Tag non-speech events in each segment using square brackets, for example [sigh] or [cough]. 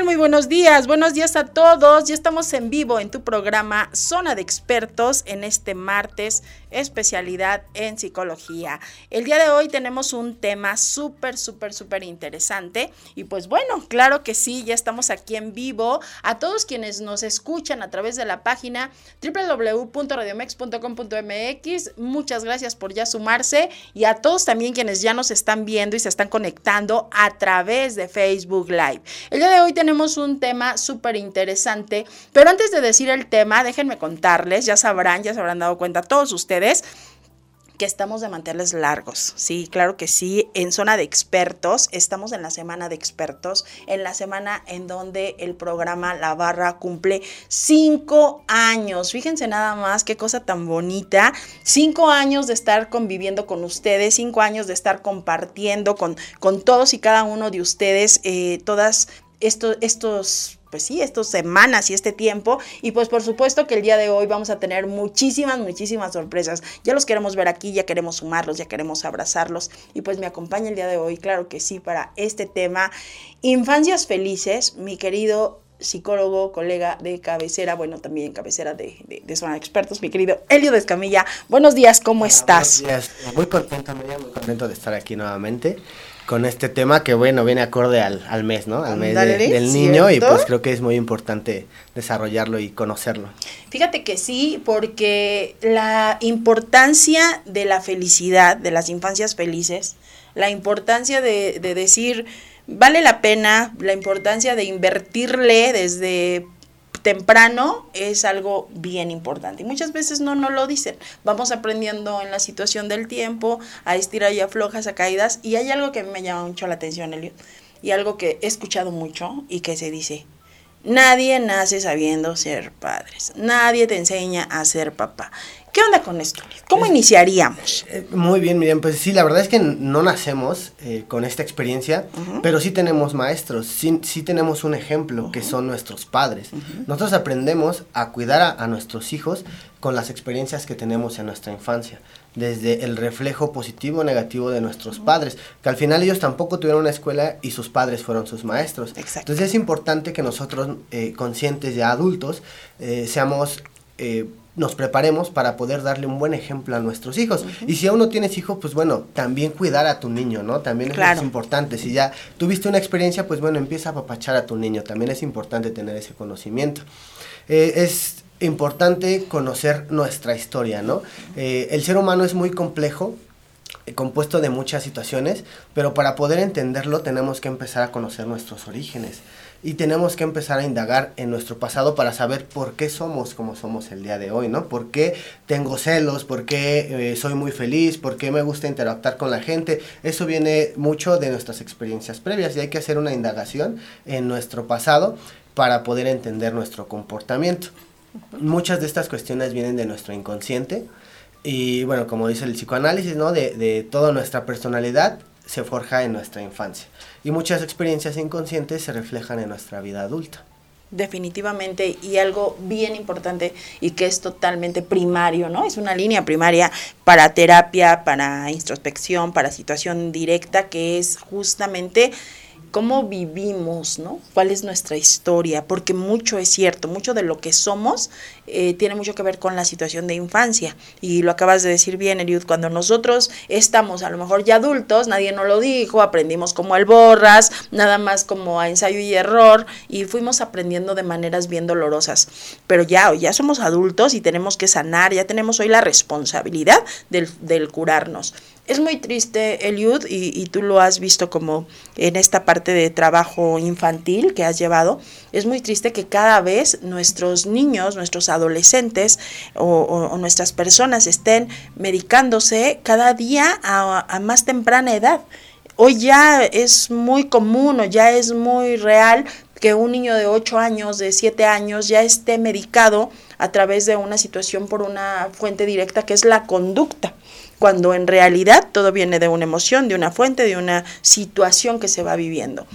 Muy buenos días. Buenos días a todos. Ya estamos en vivo en tu programa Zona de Expertos en este martes, especialidad en psicología. El día de hoy tenemos un tema súper, súper, súper interesante. Y pues bueno, claro que sí, ya estamos aquí en vivo. A todos quienes nos escuchan a través de la página www.radiomex.com.mx, muchas gracias por ya sumarse. Y a todos también quienes ya nos están viendo y se están conectando a través de Facebook Live. El día de hoy tenemos un tema súper interesante, pero antes de decir el tema, déjenme contarles, ya sabrán, ya se habrán dado cuenta todos ustedes que estamos de manteles largos. Sí, claro que sí. En zona de expertos, estamos en la semana de expertos, en la semana en donde el programa La Barra cumple cinco años. Fíjense nada más qué cosa tan bonita. Cinco años de estar conviviendo con ustedes, cinco años de estar compartiendo con, con todos y cada uno de ustedes eh, todas estos, pues sí, estas semanas y este tiempo. Y pues por supuesto que el día de hoy vamos a tener muchísimas, muchísimas sorpresas. Ya los queremos ver aquí, ya queremos sumarlos, ya queremos abrazarlos. Y pues me acompaña el día de hoy, claro que sí, para este tema. Infancias felices, mi querido psicólogo, colega de cabecera, bueno, también cabecera de, de, Zona de Expertos, mi querido Elio de Escamilla. Buenos días, ¿cómo estás? Buenos días, muy contento, muy contento de estar aquí nuevamente con este tema que bueno, viene acorde al, al mes, ¿no? Al mes del niño y pues creo que es muy importante desarrollarlo y conocerlo. Fíjate que sí, porque la importancia de la felicidad, de las infancias felices, la importancia de, de decir, vale la pena, la importancia de invertirle desde temprano es algo bien importante. Y muchas veces no no lo dicen. Vamos aprendiendo en la situación del tiempo, a estirar y aflojas, a caídas. Y hay algo que me llama mucho la atención, Elio, y algo que he escuchado mucho y que se dice, nadie nace sabiendo ser padres, nadie te enseña a ser papá. ¿Qué onda con esto? ¿Cómo iniciaríamos? Eh, muy bien, Miriam. Pues sí, la verdad es que no nacemos eh, con esta experiencia, pero sí tenemos maestros, sí, sí tenemos un ejemplo que son nuestros padres. Nosotros aprendemos a cuidar a, a, nuestros hijos con las experiencias que tenemos en nuestra infancia, desde el reflejo positivo o negativo de nuestros padres, que al final ellos tampoco tuvieron una escuela y sus padres fueron sus maestros. Exacto. Entonces es importante que nosotros, eh, conscientes ya adultos, seamos nos preparemos para poder darle un buen ejemplo a nuestros hijos. Y si aún no tienes hijos, pues bueno, también cuidar a tu niño, ¿no? También es importante. Si ya tuviste una experiencia, pues bueno, empieza a apapachar a tu niño. También es importante tener ese conocimiento. Eh, es importante conocer nuestra historia, ¿no? Eh, el ser humano es muy complejo, eh, compuesto de muchas situaciones, pero para poder entenderlo tenemos que empezar a conocer nuestros orígenes y tenemos que empezar a indagar en nuestro pasado para saber por qué somos como somos el día de hoy, ¿no? ¿Por qué tengo celos? ¿Por qué eh, soy muy feliz? ¿Por qué me gusta interactuar con la gente? Eso viene mucho de nuestras experiencias previas y hay que hacer una indagación en nuestro pasado para poder entender nuestro comportamiento. Muchas de estas cuestiones vienen de nuestro inconsciente y bueno, como dice el psicoanálisis, ¿no? De, de toda nuestra personalidad se forja en nuestra infancia y muchas experiencias inconscientes se reflejan en nuestra vida adulta. Definitivamente, y algo bien importante y que es totalmente primario, ¿no? Es una línea primaria para terapia, para introspección, para situación directa, que es justamente cómo vivimos, ¿no? ¿Cuál es nuestra historia? Porque mucho es cierto, mucho de lo que somos eh, tiene mucho que ver con la situación de infancia. Y lo acabas de decir bien, Eliud, cuando nosotros estamos a lo mejor ya adultos, nadie nos lo dijo, aprendimos como al borras, nada más como a ensayo y error, y fuimos aprendiendo de maneras bien dolorosas. Pero ya, ya somos adultos y tenemos que sanar, ya tenemos hoy la responsabilidad del curarnos. Es muy triste, Eliud, y, y, tú lo has visto como en esta parte de trabajo infantil que has llevado, es muy triste que cada vez nuestros niños, nuestros adolescentes o, nuestras personas estén medicándose cada día a, a más temprana edad. Hoy ya es muy común o ya es muy real que un niño de 8 años, de 7 años, ya esté medicado a través de una situación por una fuente directa que es la conducta cuando en realidad todo viene de una emoción, de una fuente, de una situación que se va viviendo.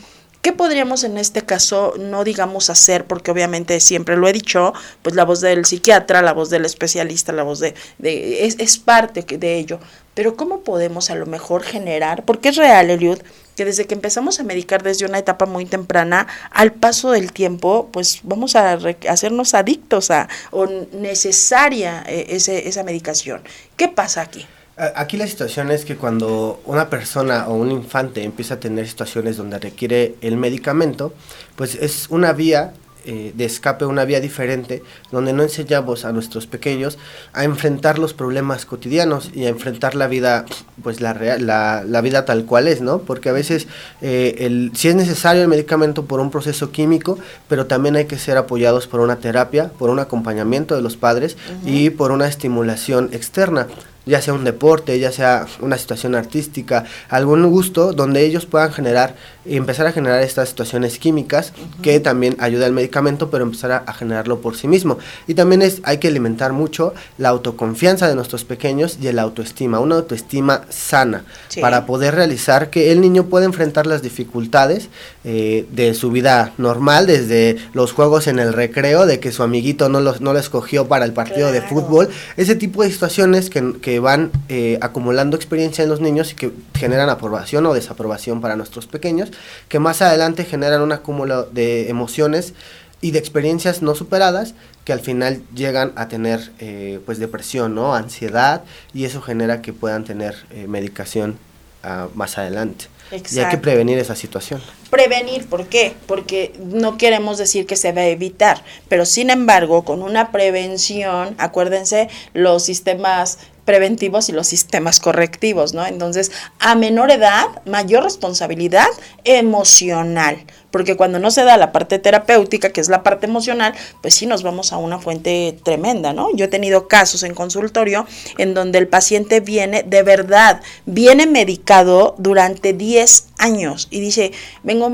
¿Qué podríamos en este caso no digamos hacer? Porque obviamente siempre lo he dicho, pues la voz del psiquiatra, la voz del especialista, la voz de... es, es, parte de ello. Pero ¿cómo podemos a lo mejor generar? Porque es real, Eliud, que desde que empezamos a medicar desde una etapa muy temprana, al paso del tiempo, pues vamos a hacernos adictos a o necesaria eh, ese, esa medicación. ¿Qué pasa aquí? Aquí la situación es que cuando una persona o un infante empieza a tener situaciones donde requiere el medicamento, pues es una vía eh, de escape, una vía diferente, donde no enseñamos a nuestros pequeños a enfrentar los problemas cotidianos y a enfrentar la vida, pues la, la, la vida tal cual es, ¿no? Porque a veces eh, el, si es necesario el medicamento por un proceso químico, pero también hay que ser apoyados por una terapia, por un acompañamiento de los padres y por una estimulación externa ya sea un deporte, ya sea una situación artística, algún gusto donde ellos puedan generar empezar a generar estas situaciones químicas que también ayuda al medicamento, pero empezar a, generarlo por sí mismo. Y también es, hay que alimentar mucho la autoconfianza de nuestros pequeños y el autoestima, una autoestima sana, para poder realizar que el niño pueda enfrentar las dificultades eh, de su vida normal, desde los juegos en el recreo, de que su amiguito no, los, no lo escogió para el partido de fútbol, ese tipo de situaciones que, que van eh, acumulando experiencia en los niños y que generan aprobación o desaprobación para nuestros pequeños, que más adelante generan un acúmulo de emociones y de experiencias no superadas que al final llegan a tener eh, pues depresión, ¿no? ansiedad y eso genera que puedan tener eh, medicación uh, más adelante. Y hay que prevenir esa situación. Prevenir, ¿por qué? Porque no queremos decir que se va a evitar, pero sin embargo, con una prevención, acuérdense, los sistemas preventivos y los sistemas correctivos, ¿no? Entonces, a menor edad, mayor responsabilidad emocional, porque cuando no se da la parte terapéutica, que es la parte emocional, pues sí nos vamos a una fuente tremenda, ¿no? Yo he tenido casos en consultorio en donde el paciente viene, de verdad, viene medicado durante 10 años y dice, vengo,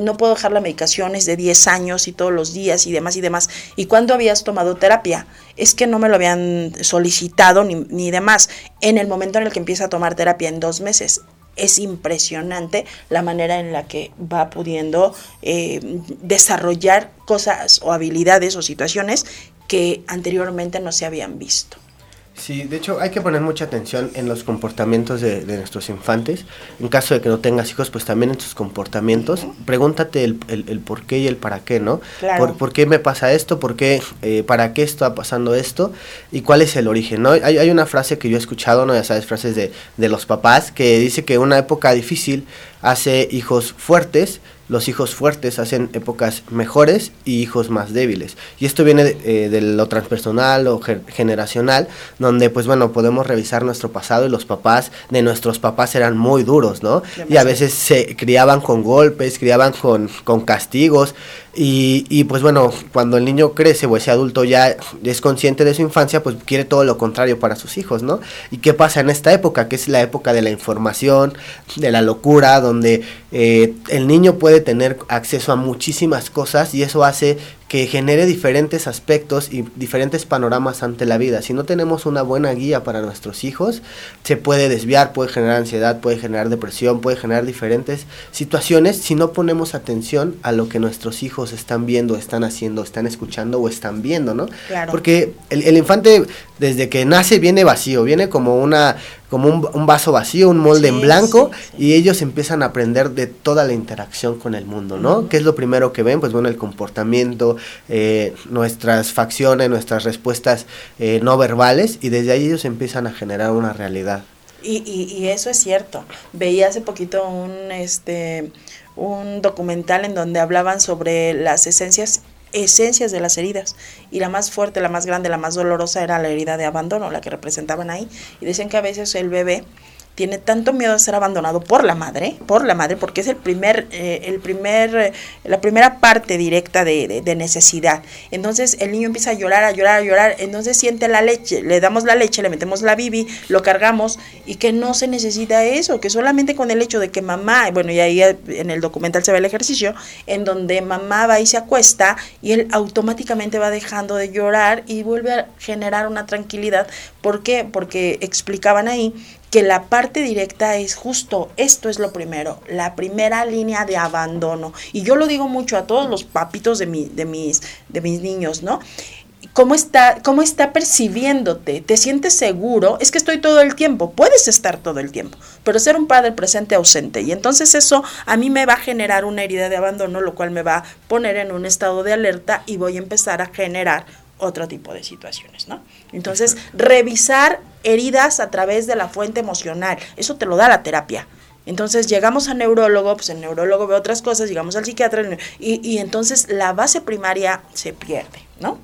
no puedo dejar la medicación, es de 10 años y todos los días y demás y demás. ¿Y cuándo habías tomado terapia? Es que no me lo habían solicitado ni, ni demás. En el momento en el que empieza a tomar terapia en dos meses, es impresionante la manera en la que va pudiendo eh, desarrollar cosas o habilidades o situaciones que anteriormente no se habían visto. Sí, de hecho hay que poner mucha atención en los comportamientos de, nuestros infantes. En caso de que no tengas hijos, pues también en sus comportamientos. Pregúntate el, el, por qué y el para qué, ¿no? Por, qué me pasa esto? ¿Por qué? Eh, ¿Para qué está pasando esto? ¿Y cuál es el origen? ¿no? Hay, hay una frase que yo he escuchado, ¿no? Ya sabes, frases de, de los papás, que dice que una época difícil hace hijos fuertes los hijos fuertes hacen épocas mejores y hijos más débiles. Y esto viene de, eh, lo transpersonal o generacional, donde pues bueno, podemos revisar nuestro pasado y los papás de nuestros papás eran muy duros, ¿no? Y a veces se criaban con golpes, criaban con, con castigos. Y, y, pues bueno, cuando el niño crece o ese adulto ya es consciente de su infancia, pues quiere todo lo contrario para sus hijos, ¿no? ¿Y qué pasa en esta época? Que es la época de la información, de la locura, donde eh, el niño puede tener acceso a muchísimas cosas y eso hace que genere diferentes aspectos y diferentes panoramas ante la vida. Si no tenemos una buena guía para nuestros hijos, se puede desviar, puede generar ansiedad, puede generar depresión, puede generar diferentes situaciones si no ponemos atención a lo que nuestros hijos están viendo, están haciendo, están escuchando o están viendo, ¿no? Porque el, el infante desde que nace viene vacío, viene como una como un, vaso vacío, un molde en blanco, y ellos empiezan a aprender de toda la interacción con el mundo, ¿no? ¿Qué es lo primero que ven? Pues bueno, el comportamiento, eh, nuestras facciones, nuestras respuestas eh, no verbales, y desde ahí ellos empiezan a generar una realidad. Y, y, y eso es cierto. Veía hace poquito un, este, un documental en donde hablaban sobre las esencias esencias de las heridas. Y la más fuerte, la más grande, la más dolorosa era la herida de abandono, la que representaban ahí. Y dicen que a veces el bebé tiene tanto miedo a ser abandonado por la madre, por la madre, porque es el primer, eh, el primer, eh, la primera parte directa de, de, necesidad. Entonces el niño empieza a llorar, a llorar, a llorar, entonces siente la leche, le damos la leche, le metemos la bibi, lo cargamos y que no se necesita eso, que solamente con el hecho de que mamá, bueno, y ahí en el documental se ve el ejercicio, en donde mamá va y se acuesta y él automáticamente va dejando de llorar y vuelve a generar una tranquilidad. ¿Por qué? Porque explicaban ahí que la parte directa es justo, esto es lo primero, la primera línea de abandono. Y yo lo digo mucho a todos los papitos de, mi, de, mis, de mis niños, ¿no? ¿Cómo está, ¿Cómo está percibiéndote? ¿Te sientes seguro? Es que estoy todo el tiempo, puedes estar todo el tiempo, pero ser un padre presente ausente. Y entonces eso a mí me va a generar una herida de abandono, lo cual me va a poner en un estado de alerta y voy a empezar a generar otro tipo de situaciones, ¿no? Entonces, revisar heridas a través de la fuente emocional, eso te lo da la terapia. Entonces llegamos al neurólogo, pues el neurólogo ve otras cosas, llegamos al psiquiatra y, y entonces la base primaria se pierde, ¿no?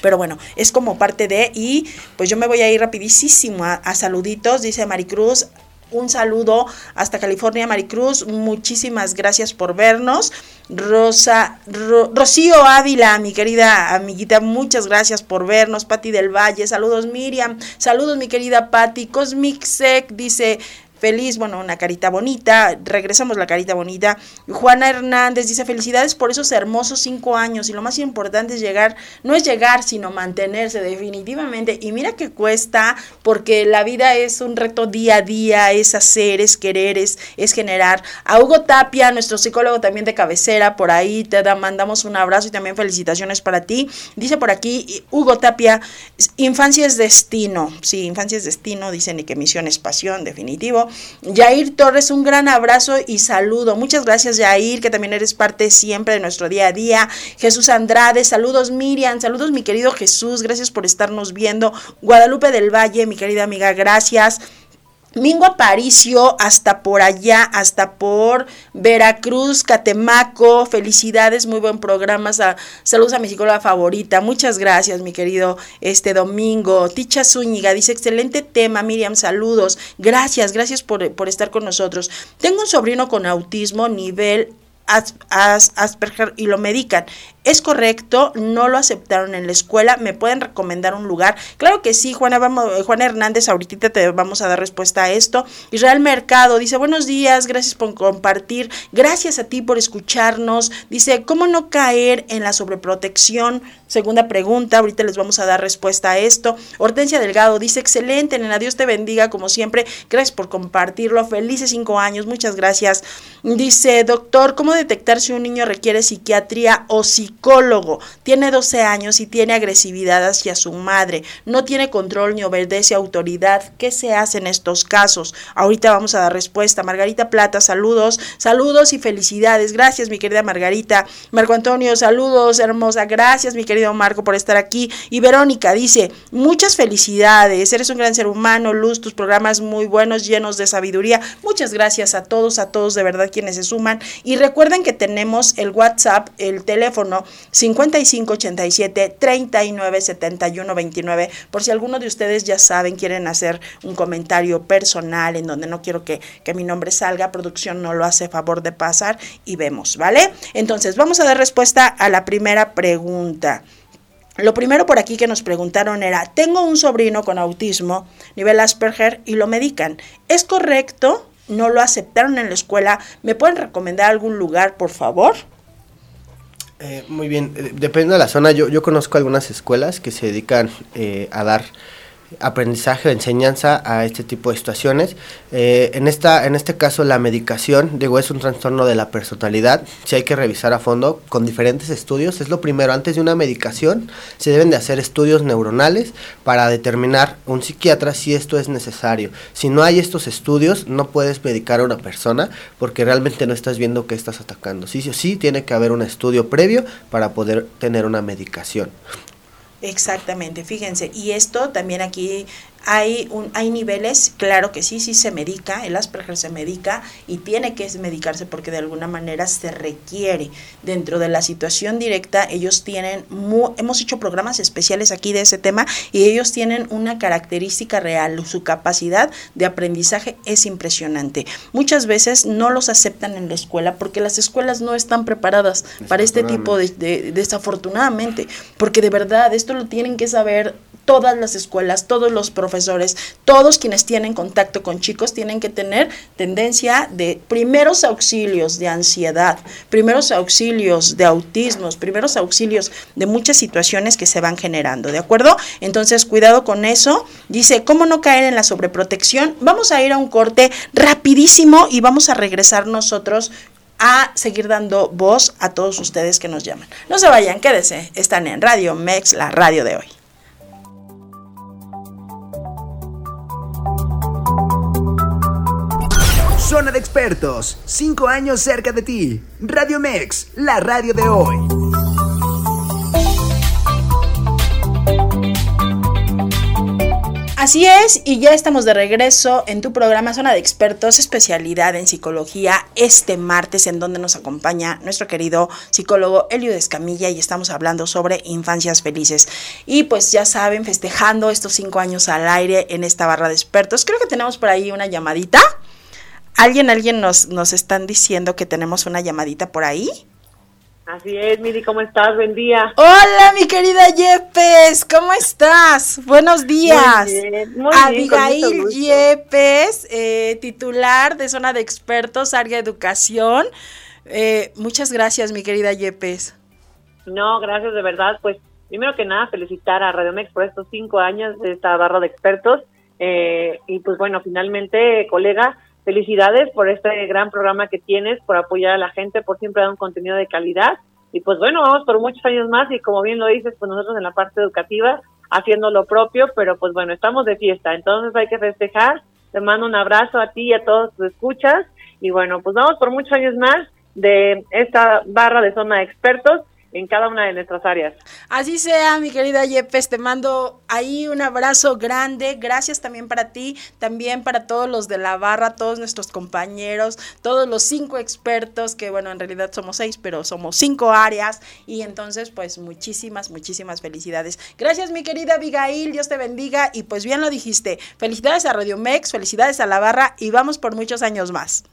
Pero bueno, es como parte de, y pues yo me voy a ir rapidísimo a, a saluditos, dice Maricruz, un saludo hasta California, Maricruz. Muchísimas gracias por vernos. Rosa, Rocío Ávila, mi querida amiguita, muchas gracias por vernos. Patti del Valle, saludos Miriam, saludos mi querida Patti. Cosmic Sec dice, feliz, bueno, una carita bonita, regresamos la carita bonita. Juana Hernández dice, felicidades por esos hermosos cinco años y lo más importante es llegar, no es llegar, sino mantenerse definitivamente. Y mira que cuesta, porque la vida es un reto día a día, es hacer, es querer, es, generar. A Hugo Tapia, nuestro psicólogo también de cabecera, por ahí te da, mandamos un abrazo y también felicitaciones para ti. Dice por aquí, Hugo Tapia, infancia es destino. Sí, infancia es destino, dicen y que misión es pasión, definitivo. Yair Torres, un gran abrazo y saludo. Muchas gracias, Yair, que también eres parte siempre de nuestro día a día. Jesús Andrade, saludos, Miriam, saludos, mi querido Jesús, gracias por estarnos viendo. Guadalupe del Valle, mi querida amiga, gracias. Mingo Aparicio, hasta por allá, hasta por Veracruz, Catemaco. Felicidades, muy buen programa. Saludos a mi psicóloga favorita. Muchas gracias, mi querido este domingo. Ticha Zúñiga dice: excelente tema, Miriam. Saludos. Gracias, gracias por, por estar con nosotros. Tengo un sobrino con autismo nivel Asperger y lo medican. Es correcto, no lo aceptaron en la escuela, me pueden recomendar un lugar. Claro que sí, Juana, vamos, Juana Hernández, ahorita te vamos a dar respuesta a esto. Israel Mercado dice, buenos días, gracias por compartir, gracias a ti por escucharnos. Dice, ¿cómo no caer en la sobreprotección? Segunda pregunta, ahorita les vamos a dar respuesta a esto. Hortensia Delgado dice, excelente, nena, Dios te bendiga como siempre. Gracias por compartirlo. Felices cinco años, muchas gracias. Dice, doctor, ¿cómo detectar si un niño requiere psiquiatría o psiquiatría? Psicólogo, tiene 12 años y tiene agresividad hacia su madre, no tiene control ni obedece autoridad. ¿Qué se hace en estos casos? Ahorita vamos a dar respuesta. Margarita Plata, saludos, saludos y felicidades. Gracias, mi querida Margarita. Marco Antonio, saludos, hermosa. Gracias, mi querido Marco, por estar aquí. Y Verónica dice, muchas felicidades. Eres un gran ser humano, Luz, tus programas muy buenos, llenos de sabiduría. Muchas gracias a todos, a todos de verdad quienes se suman. Y recuerden que tenemos el WhatsApp, el teléfono 5587 3971 29. Por si alguno de ustedes ya saben, quieren hacer un comentario personal en donde no quiero que, que mi nombre salga, producción no lo hace favor de pasar y vemos, ¿vale? Entonces, vamos a dar respuesta a la primera pregunta. Lo primero por aquí que nos preguntaron era, tengo un sobrino con autismo, nivel Asperger, y lo medican. ¿Es correcto? ¿No lo aceptaron en la escuela? ¿Me pueden recomendar algún lugar, por favor? Eh, muy bien, eh, depende de la zona. Yo, yo conozco algunas escuelas que se dedican eh, a dar aprendizaje o enseñanza a este tipo de situaciones. Eh, en, esta, en este caso, la medicación, digo, es un trastorno de la personalidad. Si hay que revisar a fondo con diferentes estudios. Es lo primero, antes de una medicación, se deben de hacer estudios neuronales para determinar un psiquiatra si esto es necesario. Si no hay estos estudios, no puedes medicar a una persona porque realmente no estás viendo qué estás atacando. Sí, sí, sí, tiene que haber un estudio previo para poder tener una medicación. Exactamente, fíjense. Y esto también aquí hay, un, hay niveles, claro que sí, sí se medica, el Asperger se medica y tiene que medicarse porque de alguna manera se requiere. Dentro de la situación directa, ellos tienen, hemos hecho programas especiales aquí de ese tema y ellos tienen una característica real, su capacidad de aprendizaje es impresionante. Muchas veces no los aceptan en la escuela porque las escuelas no están preparadas para este tipo de, de desafortunadamente, porque de verdad esto lo tienen que saber todas las escuelas, todos los profesores, todos quienes tienen contacto con chicos tienen que tener tendencia de primeros auxilios de ansiedad, primeros auxilios de autismos, primeros auxilios de muchas situaciones que se van generando, ¿de acuerdo? Entonces, cuidado con eso. Dice, ¿cómo no caer en la sobreprotección? Vamos a ir a un corte rapidísimo y vamos a regresar nosotros a seguir dando voz a todos ustedes que nos llaman. No se vayan, quédense. Están en Radio Mex, la radio de hoy. Zona de expertos, cinco años cerca de ti. Radio Mex, la radio de hoy. Así es, y ya estamos de regreso en tu programa Zona de Expertos, especialidad en psicología, este martes en donde nos acompaña nuestro querido psicólogo Elio Escamilla y estamos hablando sobre infancias felices. Y pues ya saben, festejando estos cinco años al aire en esta barra de expertos, creo que tenemos por ahí una llamadita. Alguien, alguien nos, nos están diciendo que tenemos una llamadita por ahí. Así es, Miri, ¿cómo estás? Buen día. Hola, mi querida Yepes, ¿cómo estás? Buenos días. Muy bien, muy Abigail Yepes, eh, titular de Zona de Expertos, Área Educación. Eh, muchas gracias, mi querida Yepes. No, gracias de verdad. Pues primero que nada, felicitar a Radio Mex por estos cinco años de esta barra de expertos. Eh, y pues bueno, finalmente, colega, felicidades por este gran programa que tienes, por apoyar a la gente, por siempre dar un contenido de calidad. Y pues bueno, vamos por muchos años más y como bien lo dices, pues nosotros en la parte educativa haciendo lo propio, pero pues bueno, estamos de fiesta, entonces hay que festejar. Te mando un abrazo a ti y a todos tus escuchas. Y bueno, pues vamos por muchos años más de esta barra de zona de expertos en cada una de nuestras áreas. Así sea, mi querida Yepes, te mando ahí un abrazo grande, gracias también para ti, también para todos los de la barra, todos nuestros compañeros, todos los cinco expertos, que bueno, en realidad somos seis, pero somos cinco áreas, y entonces pues muchísimas, muchísimas felicidades. Gracias, mi querida Abigail, Dios te bendiga, y pues bien lo dijiste, felicidades a Radio Mex, felicidades a la barra, y vamos por muchos años más.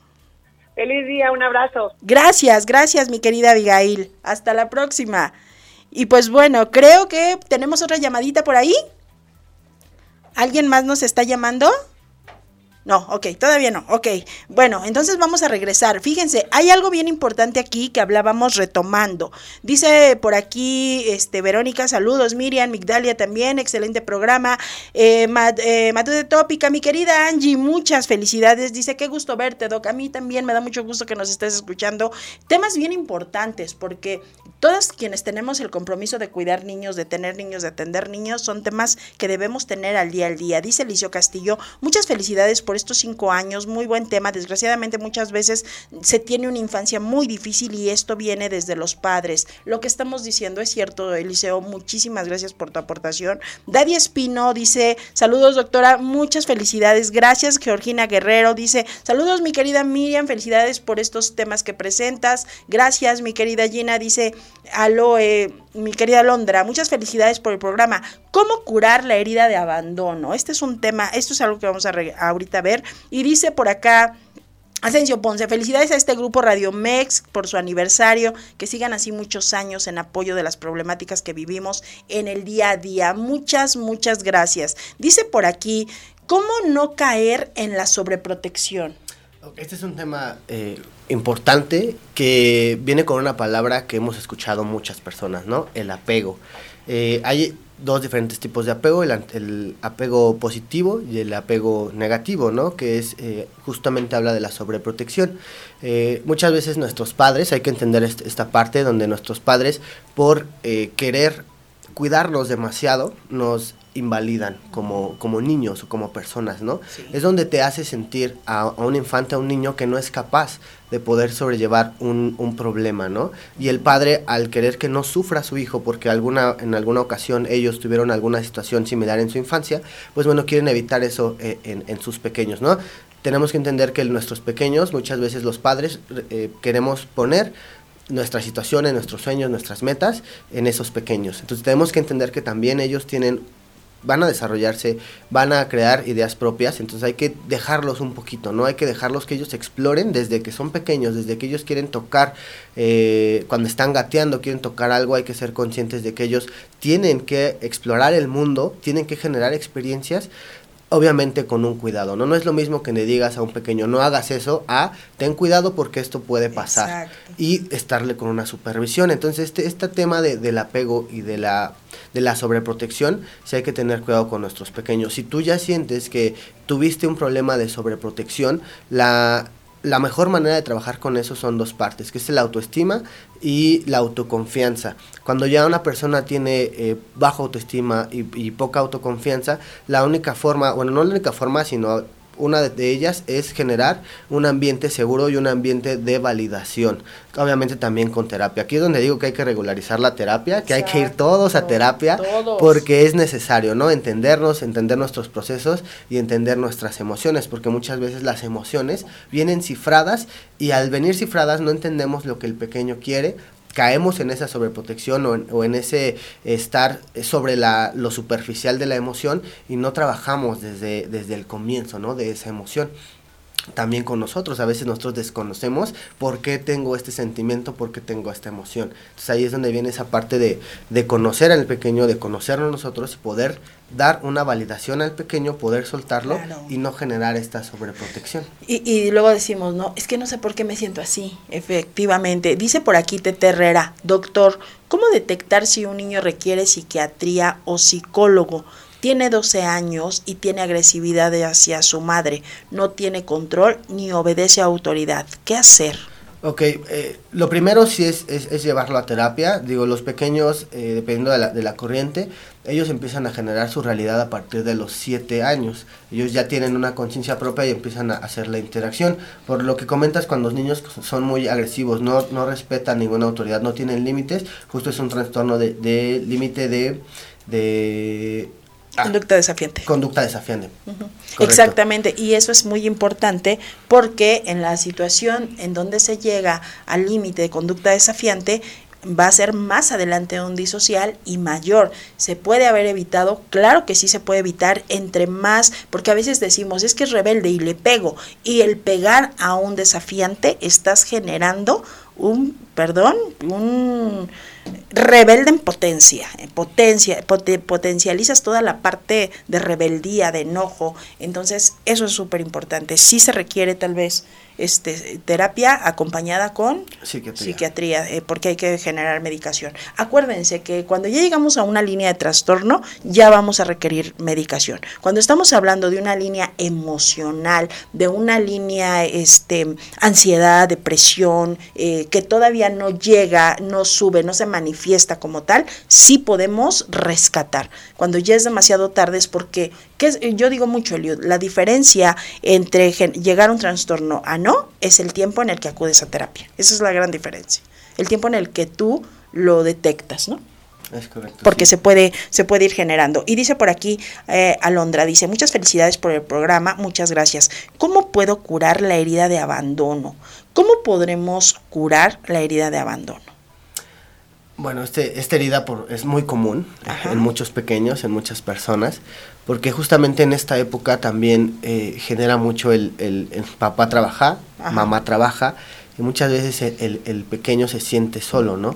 Feliz día, un abrazo. Gracias, gracias mi querida Abigail. Hasta la próxima. Y pues bueno, creo que tenemos otra llamadita por ahí. ¿Alguien más nos está llamando? No, ok, todavía no, ok. Bueno, entonces vamos a regresar. Fíjense, hay algo bien importante aquí que hablábamos retomando. Dice por aquí, este, Verónica, saludos, Miriam, Migdalia también, excelente programa. Eh, eh de Tópica, mi querida Angie, muchas felicidades. Dice, qué gusto verte, Doc. A mí también me da mucho gusto que nos estés escuchando. Temas bien importantes, porque todas quienes tenemos el compromiso de cuidar niños, de tener niños, de atender niños, son temas que debemos tener al día al día. Dice Licio Castillo, muchas felicidades por estos cinco años, muy buen tema. Desgraciadamente muchas veces se tiene una infancia muy difícil y esto viene desde los padres. Lo que estamos diciendo es cierto, Eliseo, muchísimas gracias por tu aportación. Daddy Espino dice, saludos doctora, muchas felicidades. Gracias, Georgina Guerrero dice, saludos mi querida Miriam, felicidades por estos temas que presentas. Gracias, mi querida Gina dice, aloe, mi querida Londra, muchas felicidades por el programa. ¿Cómo curar la herida de abandono? Este es un tema, esto es algo que vamos a ahorita ver. Y dice por acá, Asensio Ponce, felicidades a este grupo Radio Mex por su aniversario, que sigan así muchos años en apoyo de las problemáticas que vivimos en el día a día. Muchas, muchas gracias. Dice por aquí, ¿cómo no caer en la sobreprotección? Este es un tema eh, importante que viene con una palabra que hemos escuchado muchas personas, ¿no? El apego. Eh, hay dos diferentes tipos de apego, el, apego positivo y el apego negativo, ¿no? Que es, eh, justamente habla de la sobreprotección. Eh, muchas veces nuestros padres, hay que entender esta parte donde nuestros padres, por querer cuidarnos demasiado, nos invalidan como, como niños o como personas, ¿no? Es donde te hace sentir a, un infante, a un niño que no es capaz de poder sobrellevar un, un, problema, ¿no? Y el padre, al querer que no sufra su hijo, porque alguna, en alguna ocasión ellos tuvieron alguna situación similar en su infancia, pues bueno, quieren evitar eso eh, en, en, sus pequeños, ¿no? Tenemos que entender que nuestros pequeños, muchas veces los padres, eh, queremos poner nuestras situaciones, nuestros sueños, nuestras metas en esos pequeños. Entonces tenemos que entender que también ellos tienen van a desarrollarse, van a crear ideas propias, entonces hay que dejarlos un poquito, ¿no? Hay que dejarlos que ellos exploren desde que son pequeños, desde que ellos quieren tocar, eh, cuando están gateando, quieren tocar algo, hay que ser conscientes de que ellos tienen que explorar el mundo, tienen que generar experiencias obviamente con un cuidado, ¿no? No es lo mismo que le digas a un pequeño, no hagas eso, a ten cuidado porque esto puede pasar. Y estarle con una supervisión. Entonces, este, este tema de, del apego y de la, de la sobreprotección, sí hay que tener cuidado con nuestros pequeños. Si tú ya sientes que tuviste un problema de sobreprotección, la la mejor manera de trabajar con eso son dos partes, que es la autoestima y la autoconfianza. Cuando ya una persona tiene eh, baja autoestima y, y, poca autoconfianza, la única forma, bueno, no la única forma, sino una de ellas es generar un ambiente seguro y un ambiente de validación. Obviamente también con terapia. Aquí es donde digo que hay que regularizar la terapia, que hay que ir todos a terapia porque es necesario, ¿no? Entendernos, entender nuestros procesos y entender nuestras emociones, porque muchas veces las emociones vienen cifradas y al venir cifradas no entendemos lo que el pequeño quiere caemos en esa sobreprotección o en, o en ese estar sobre la, lo superficial de la emoción y no trabajamos desde, desde el comienzo ¿no? de esa emoción también con nosotros. A veces nosotros desconocemos por qué tengo este sentimiento, por qué tengo esta emoción. Entonces ahí es donde viene esa parte de, de conocer al pequeño, de conocernos nosotros y poder dar una validación al pequeño, poder soltarlo y no generar esta sobreprotección. Y, y, luego decimos, no, es que no sé por qué me siento así, efectivamente. Dice por aquí Tete Herrera, doctor, ¿cómo detectar si un niño requiere psiquiatría o psicólogo? Tiene 12 años y tiene agresividad hacia su madre. No tiene control ni obedece a autoridad. ¿Qué hacer? Ok, eh, lo primero sí es, es, llevarlo a terapia. Digo, los pequeños, eh, dependiendo de la, de la, corriente, ellos empiezan a generar su realidad a partir de los 7 años. Ellos ya tienen una conciencia propia y empiezan a hacer la interacción. Por lo que comentas, cuando los niños son muy agresivos, no, no respetan ninguna autoridad, no tienen límites, justo es un trastorno de, de límite de, de Ah. conducta desafiante. Conducta desafiante. Exactamente, y eso es muy importante porque en la situación en donde se llega al límite de conducta desafiante, va a ser más adelante un disocial y mayor. ¿Se puede haber evitado? Claro que sí se puede evitar entre más, porque a veces decimos, es que es rebelde y le pego. Y el pegar a un desafiante estás generando un, perdón, un rebelde en potencia, en potencia, potencializas toda la parte de rebeldía, de enojo, entonces eso es súper importante. Sí se requiere tal vez este, terapia acompañada con psiquiatría, eh, porque hay que generar medicación. Acuérdense que cuando ya llegamos a una línea de trastorno, ya vamos a requerir medicación. Cuando estamos hablando de una línea emocional, de una línea este, ansiedad, depresión, eh, que todavía no llega, no sube, no se manifiesta como tal, sí podemos rescatar. Cuando ya es demasiado tarde es porque, que yo digo mucho, Eliud, la diferencia entre llegar a un trastorno a no es el tiempo en el que acudes a terapia. Esa es la gran diferencia. El tiempo en el que tú lo detectas, ¿no? Es correcto. Porque se, puede, se puede ir generando. Y dice por aquí eh, Alondra, dice, muchas felicidades por el programa, muchas gracias. ¿Cómo puedo curar la herida de abandono? ¿Cómo podremos curar la herida de abandono? Bueno, este, esta herida por, es muy común en muchos pequeños, en muchas personas, porque justamente en esta época también eh, genera mucho el, el, papá trabaja, mamá trabaja, y muchas veces el, el, pequeño se siente solo, ¿no?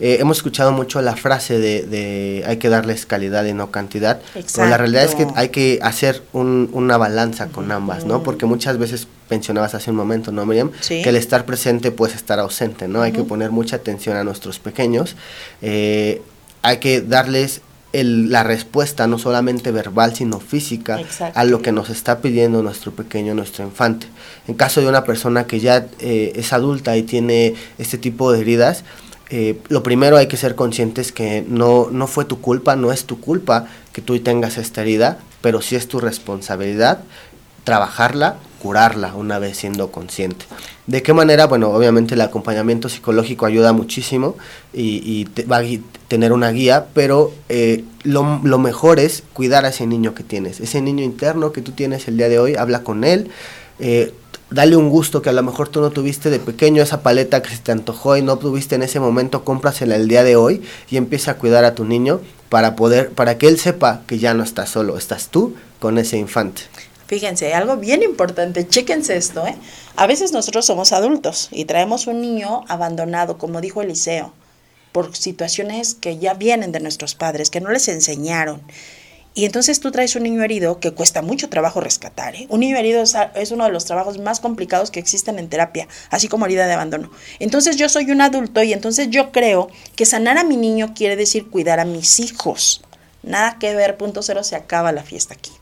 Eh, hemos escuchado mucho la frase de, de, hay que darles calidad y no cantidad, pero la realidad es que hay que hacer un, una balanza con ambas, ¿no? Porque muchas veces mencionabas hace un momento, ¿no, Miriam? Que el estar presente puede estar ausente, ¿no? Hay que poner mucha atención a nuestros pequeños, eh, hay que darles la respuesta no solamente verbal, sino física a lo que nos está pidiendo nuestro pequeño, nuestro infante. En caso de una persona que ya eh, es adulta y tiene este tipo de heridas, eh, lo primero hay que ser conscientes que no, no fue tu culpa, no es tu culpa que tú tengas esta herida, pero sí es tu responsabilidad trabajarla, curarla una vez siendo consciente. ¿De qué manera? Bueno, obviamente el acompañamiento psicológico ayuda muchísimo y, va a tener una guía, pero eh, lo, mejor es cuidar a ese niño que tienes, ese niño interno que tú tienes el día de hoy, habla con él, eh, dale un gusto que a lo mejor tú no tuviste de pequeño, esa paleta que se te antojó y no tuviste en ese momento, cómprasela el día de hoy y empieza a cuidar a tu niño para poder, para que él sepa que ya no estás solo, estás tú con ese infante. Fíjense, algo bien importante, chéquense esto, ¿eh? A veces nosotros somos adultos y traemos un niño abandonado, como dijo Eliseo, por situaciones que ya vienen de nuestros padres, que no les enseñaron. Y entonces tú traes un niño herido que cuesta mucho trabajo rescatar. ¿eh? Un niño herido es, uno de los trabajos más complicados que existen en terapia, así como herida de abandono. Entonces yo soy un adulto y entonces yo creo que sanar a mi niño quiere decir cuidar a mis hijos. Nada que ver, punto cero, se acaba la fiesta aquí.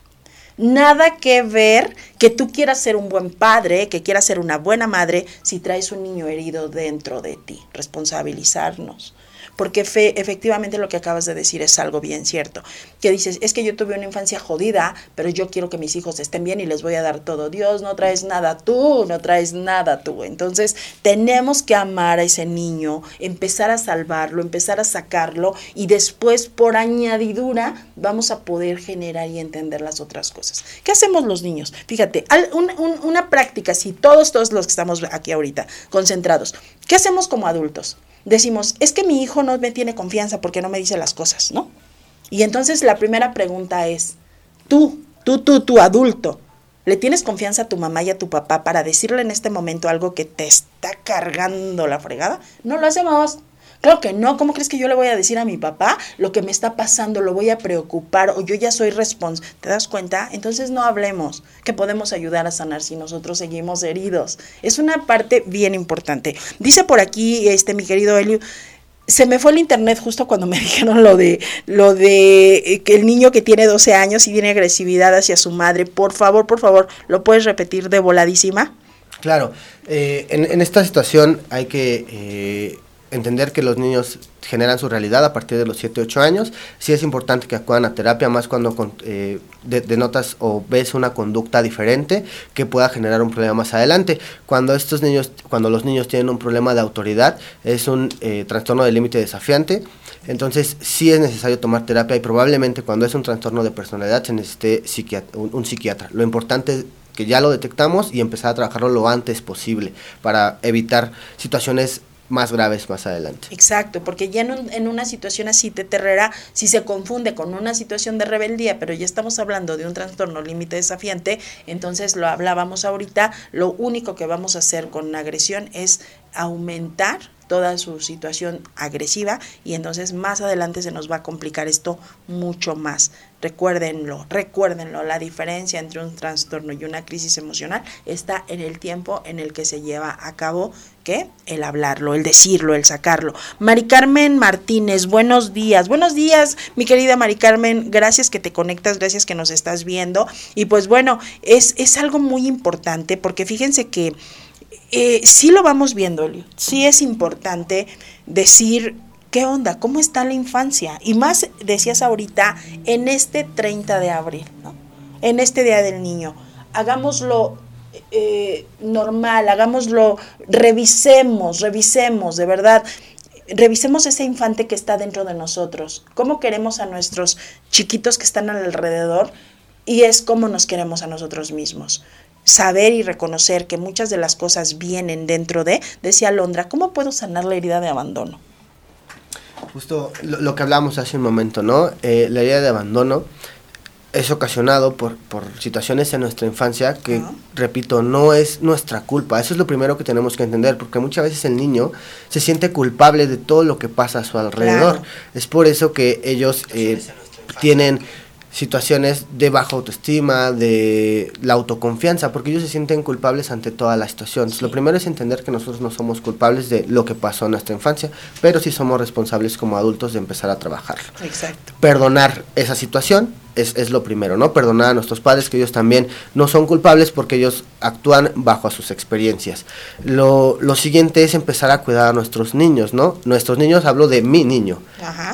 Nada que ver que tú quieras ser un buen padre, que quieras ser una buena madre, si traes un niño herido dentro de ti. Responsabilizarnos porque fe, efectivamente lo que acabas de decir es algo bien cierto, que dices, es que yo tuve una infancia jodida, pero yo quiero que mis hijos estén bien y les voy a dar todo. Dios, no traes nada tú, no traes nada tú. Entonces, tenemos que amar a ese niño, empezar a salvarlo, empezar a sacarlo y después, por añadidura, vamos a poder generar y entender las otras cosas. ¿Qué hacemos los niños? Fíjate, una práctica, si todos, todos los que estamos aquí ahorita concentrados, ¿qué hacemos como adultos? Decimos, es que mi hijo no me tiene confianza porque no me dice las cosas, ¿no? Y entonces la primera pregunta es, tú, tú, tú, tú, adulto, ¿le tienes confianza a tu mamá y a tu papá para decirle en este momento algo que te está cargando la fregada? No lo hacemos. Claro que no, ¿cómo crees que yo le voy a decir a mi papá lo que me está pasando? Lo voy a preocupar o yo ya soy responsable. ¿Te das cuenta? Entonces no hablemos que podemos ayudar a sanar si nosotros seguimos heridos. Es una parte bien importante. Dice por aquí este mi querido Elio se me fue el internet justo cuando me [laughs] dijeron lo de lo de eh, que el niño que tiene 12 años y tiene agresividad hacia su madre. Por favor, por favor, ¿lo puedes repetir de voladísima? Claro, eh, en, esta situación hay que eh, entender que los niños generan su realidad a partir de los 7, 8 años. Sí es importante que acudan a terapia, más cuando eh, denotas o ves una conducta diferente que pueda generar un problema más adelante. Cuando estos niños, cuando los niños tienen un problema de autoridad, es un eh, trastorno de límite desafiante. Entonces sí es necesario tomar terapia y probablemente cuando es un trastorno de personalidad se necesite un, un psiquiatra. Lo importante es que ya lo detectamos y empezar a trabajarlo lo antes posible para evitar situaciones más graves más adelante. Exacto, porque ya en, una situación así de terrera, si se confunde con una situación de rebeldía, pero ya estamos hablando de un trastorno límite desafiante, entonces lo hablábamos ahorita, lo único que vamos a hacer con agresión es aumentar toda su situación agresiva y entonces más adelante se nos va a complicar esto mucho más. Recuérdenlo, recuérdenlo, la diferencia entre un trastorno y una crisis emocional está en el tiempo en el que se lleva a cabo ¿qué? El hablarlo, el decirlo, el sacarlo. Mari Carmen Martínez, buenos días. Buenos días, mi querida Mari Carmen. Gracias que te conectas, gracias que nos estás viendo. Y pues bueno, es, es algo muy importante porque fíjense que eh, sí lo vamos viendo, sí es importante decir qué onda, cómo está la infancia. Y más decías ahorita, en este 30 de abril, ¿no? en este Día del Niño, hagámoslo eh, normal, hagámoslo, revisemos, revisemos, de verdad. Revisemos ese infante que está dentro de nosotros, cómo queremos a nuestros chiquitos que están alrededor y es cómo nos queremos a nosotros mismos saber y reconocer que muchas de las cosas vienen dentro de, decía Londra, ¿cómo puedo sanar la herida de abandono? Justo lo, que hablamos hace un momento, ¿no? Eh, la herida de abandono es ocasionado por, por situaciones en nuestra infancia que, repito, no es nuestra culpa. Eso es lo primero que tenemos que entender, porque muchas veces el niño se siente culpable de todo lo que pasa a su alrededor. Es por eso que ellos eh, tienen situaciones de baja autoestima, de la autoconfianza, porque ellos se sienten culpables ante toda la situación. Lo primero es entender que nosotros no somos culpables de lo que pasó en nuestra infancia, pero sí somos responsables como adultos de empezar a trabajar. Exacto. Perdonar esa situación es, es, lo primero, ¿no? Perdonar a nuestros padres, que ellos también no son culpables porque ellos actúan bajo sus experiencias. Lo, lo siguiente es empezar a cuidar a nuestros niños, ¿no? Nuestros niños, hablo de mi niño,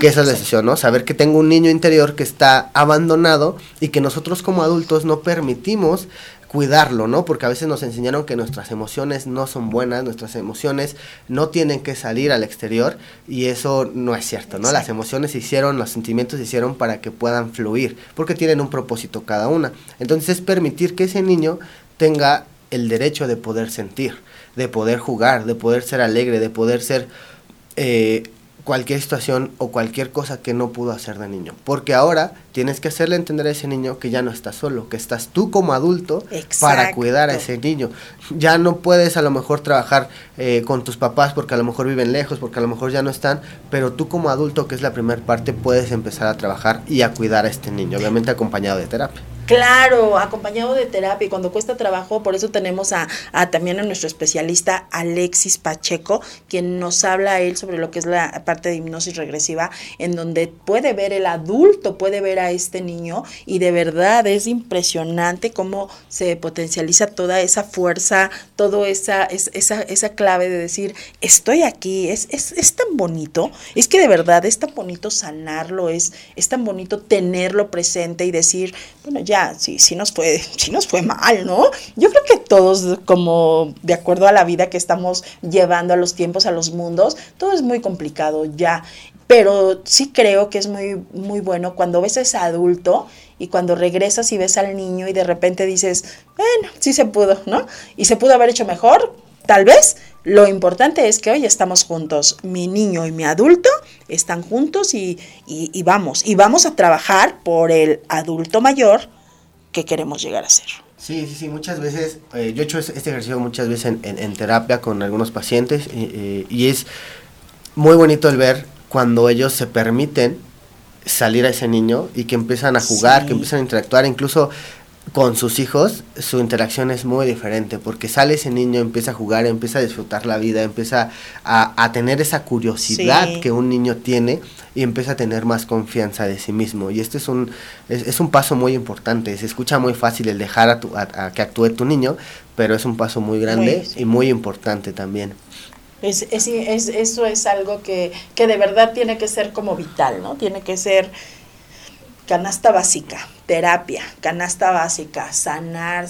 que esa es la decisión, ¿no? Saber que tengo un niño interior que está abandonado y que nosotros como adultos no permitimos cuidarlo, ¿no? Porque a veces nos enseñaron que nuestras emociones no son buenas, nuestras emociones no tienen que salir al exterior y eso no es cierto, ¿no? Las emociones se hicieron, los sentimientos se hicieron para que puedan fluir, porque tienen un propósito cada una. Entonces es permitir que ese niño tenga el derecho de poder sentir, de poder jugar, de poder ser alegre, de poder ser eh, cualquier situación o cualquier cosa que no pudo hacer de niño. Porque ahora tienes que hacerle entender a ese niño que ya no estás solo, que estás tú como adulto para cuidar a ese niño. Ya no puedes a lo mejor trabajar eh, con tus papás porque a lo mejor viven lejos, porque a lo mejor ya no están, pero tú como adulto, que es la primera parte, puedes empezar a trabajar y a cuidar a este niño, obviamente acompañado de terapia. Claro, acompañado de terapia y cuando cuesta trabajo, por eso tenemos a, a, también a nuestro especialista Alexis Pacheco, quien nos habla a él sobre lo que es la parte de hipnosis regresiva, en donde puede ver el adulto, puede ver este niño y de verdad es impresionante cómo se potencializa toda esa fuerza, toda esa, esa, esa clave de decir, estoy aquí, es, es, es tan bonito, es que de verdad es tan bonito sanarlo, es, es tan bonito tenerlo presente y decir, bueno, ya sí, sí nos fue, [laughs] sí nos fue mal, ¿no? Yo creo que todos, como de acuerdo a la vida que estamos llevando, a los tiempos, a los mundos, todo es muy complicado ya. Pero sí creo que es muy, muy bueno cuando ves a ese adulto y cuando regresas y ves al niño y de repente dices, bueno, sí se pudo, ¿no? Y se pudo haber hecho mejor, tal vez, lo importante es que hoy estamos juntos, mi niño y mi adulto están juntos y, y, vamos, y vamos a trabajar por el adulto mayor que queremos llegar a ser. Sí, sí, sí, muchas veces, eh, yo he hecho este ejercicio muchas veces en, terapia con algunos pacientes y es muy bonito el ver cuando ellos se permiten salir a ese niño y que empiezan a jugar, que empiezan a interactuar, incluso con sus hijos su interacción es muy diferente porque sale ese niño, empieza a jugar, empieza a disfrutar la vida, empieza a, tener esa curiosidad que un niño tiene y empieza a tener más confianza de sí mismo. Y este es un, es, un paso muy importante. Se escucha muy fácil el dejar a, tu, a, que actúe tu niño, pero es un paso muy grande y muy importante también. Es, es, es, eso es algo que, que de verdad tiene que ser como vital, ¿no? Tiene que ser canasta básica, terapia, canasta básica, sanar,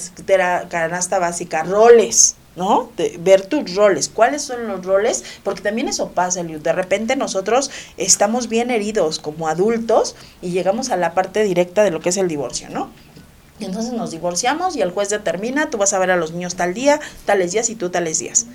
canasta básica, roles, ¿no? Ver tus roles, cuáles son los roles, porque también eso pasa, Liu. De repente nosotros estamos bien heridos como adultos y llegamos a la parte directa de lo que es el divorcio, ¿no? Y entonces nos divorciamos y el juez determina, tú vas a ver a los niños tal día, tales días y tú tales días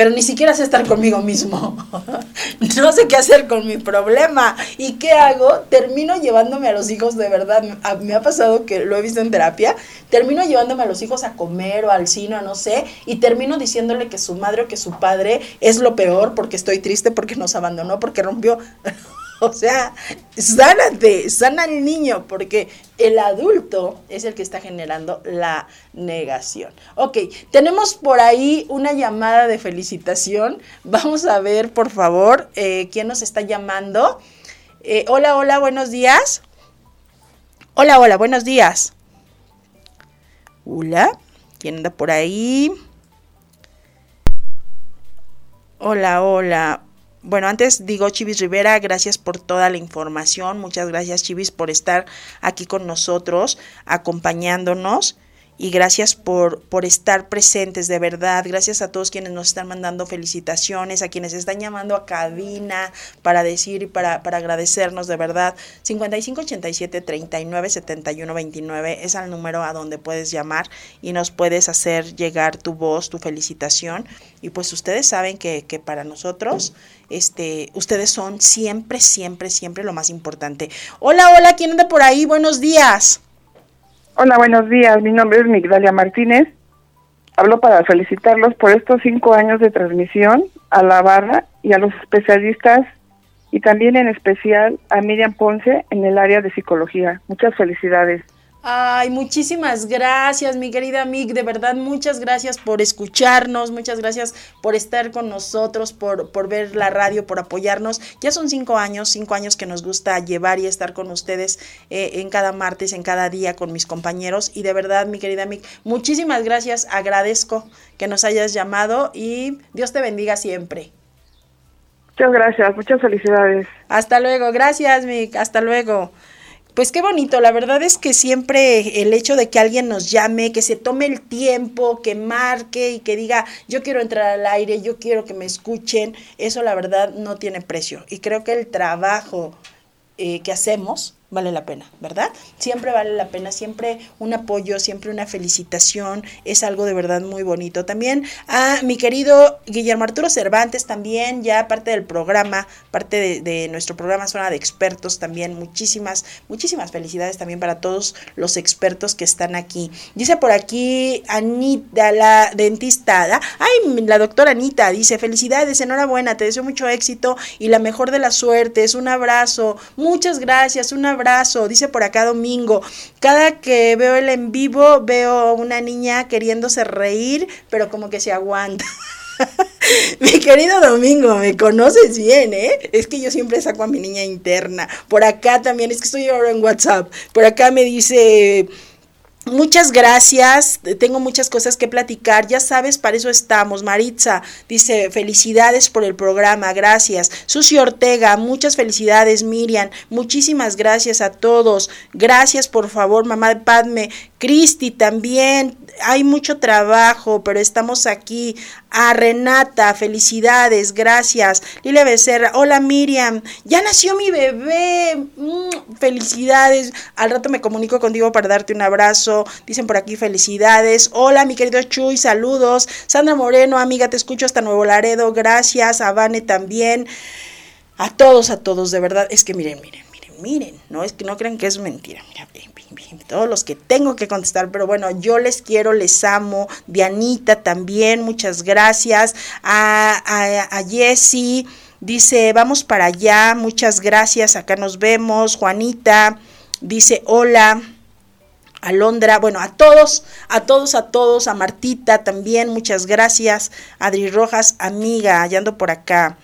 pero ni siquiera sé estar conmigo mismo. [laughs] no sé qué hacer con mi problema. ¿Y qué hago? Termino llevándome a los hijos, de verdad, me ha pasado que lo he visto en terapia, termino llevándome a los hijos a comer o al cine, no sé, y termino diciéndole que su madre o que su padre es lo peor porque estoy triste, porque nos abandonó, porque rompió [laughs] [laughs] O sea, sánate, sana al niño, porque el adulto es el que está generando la negación. Ok, tenemos por ahí una llamada de felicitación. Vamos a ver, por favor, eh, quién nos está llamando. Eh, hola, hola, buenos días. Hola, hola, buenos días. Hola, ¿quién anda por ahí? Hola, hola. Bueno, antes digo Chivis Rivera, gracias por toda la información. Muchas gracias Chivis por estar aquí con nosotros, acompañándonos y gracias por, por estar presentes, de verdad. Gracias a todos quienes nos están mandando felicitaciones, a quienes están llamando a cabina para decir y para, para agradecernos, de verdad. 5587 39 71 29 es el número a donde puedes llamar y nos puedes hacer llegar tu voz, tu felicitación. Y pues ustedes saben que, que para nosotros, este, ustedes son siempre, siempre, siempre lo más importante. Hola, hola, ¿quién anda por ahí? Buenos días. Hola, buenos días. Mi nombre es Migdalia Martínez. Hablo para felicitarlos por estos cinco años de transmisión a la barra y a los especialistas y también en especial a Miriam Ponce en el área de psicología. Muchas felicidades. Ay, muchísimas gracias, mi querida Mick. De verdad, muchas gracias por escucharnos, muchas gracias por estar con nosotros, por, por ver la radio, por apoyarnos. Ya son cinco años, cinco años que nos gusta llevar y estar con ustedes eh, en cada martes, en cada día con mis compañeros. Y de verdad, mi querida Mick, muchísimas gracias. Agradezco que nos hayas llamado y Dios te bendiga siempre. Muchas gracias, muchas felicidades. Hasta luego, gracias, Mick. Hasta luego. Pues qué bonito, la verdad es que siempre el hecho de que alguien nos llame, que se tome el tiempo, que marque y que diga, yo quiero entrar al aire, yo quiero que me escuchen, eso la verdad no tiene precio. Y creo que el trabajo eh, que hacemos vale la pena, ¿verdad? Siempre vale la pena, siempre un apoyo, siempre una felicitación, es algo de verdad muy bonito. También a mi querido Guillermo Arturo Cervantes, también ya parte del programa, parte de, nuestro programa Zona de Expertos, también muchísimas, muchísimas felicidades también para todos los expertos que están aquí. Dice por aquí Anita, la dentista, ay, la doctora Anita, dice, felicidades, enhorabuena, te deseo mucho éxito y la mejor de las suertes, un abrazo, muchas gracias, un abrazo abrazo, dice por acá Domingo. Cada que veo el en vivo veo una niña queriéndose reír, pero como que se aguanta. [laughs] mi querido Domingo, me conoces bien, ¿eh? Es que yo siempre saco a mi niña interna. Por acá también, es que estoy ahora en WhatsApp. Por acá me dice Muchas gracias, tengo muchas cosas que platicar, ya sabes, para eso estamos. Maritza dice, felicidades por el programa, gracias. Susi Ortega, muchas felicidades, Miriam, muchísimas gracias a todos. Gracias, por favor, mamá de Padme. Cristi también, hay mucho trabajo, pero estamos aquí. A Renata, felicidades, gracias. Lila Becerra, hola Miriam, ya nació mi bebé, mm, felicidades. Al rato me comunico contigo para darte un abrazo. Dicen por aquí felicidades. Hola mi querido Chuy, saludos. Sandra Moreno, amiga, te escucho hasta Nuevo Laredo, gracias. A Vane también. A todos, a todos, de verdad. Es que miren, miren, miren. No es que no crean que es mentira. Mira, todos los que tengo que contestar, pero bueno, yo les quiero, les amo. Dianita también, muchas gracias. A, a, a Jessie, dice, vamos para allá, muchas gracias, acá nos vemos. Juanita, dice, hola. Alondra, bueno, a todos, a todos, a todos, a Martita también, muchas gracias. Adri Rojas, amiga, hallando por acá.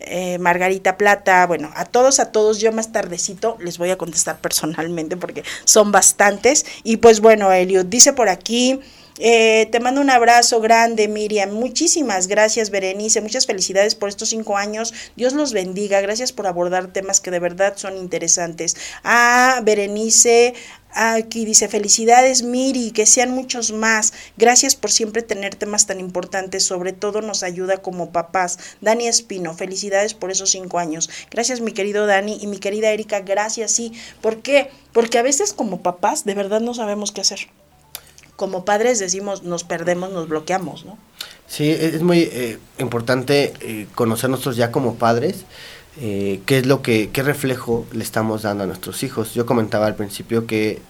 Eh, Margarita Plata, bueno, a todos, a todos, yo más tardecito les voy a contestar personalmente porque son bastantes. Y pues bueno, Eliot dice por aquí, eh, te mando un abrazo grande, Miriam. Muchísimas gracias, Berenice. Muchas felicidades por estos cinco años. Dios los bendiga. Gracias por abordar temas que de verdad son interesantes. Ah, Berenice, Aquí dice, felicidades Miri, que sean muchos más. Gracias por siempre tener temas tan importantes, sobre todo nos ayuda como papás. Dani Espino, felicidades por esos cinco años. Gracias mi querido Dani y mi querida Erika, gracias, sí. ¿Por qué? Porque a veces como papás de verdad no sabemos qué hacer. Como padres decimos, nos perdemos, nos bloqueamos, ¿no? Sí, es muy eh, importante eh, conocer nosotros ya como padres eh, qué es lo que, qué reflejo le estamos dando a nuestros hijos. Yo comentaba al principio que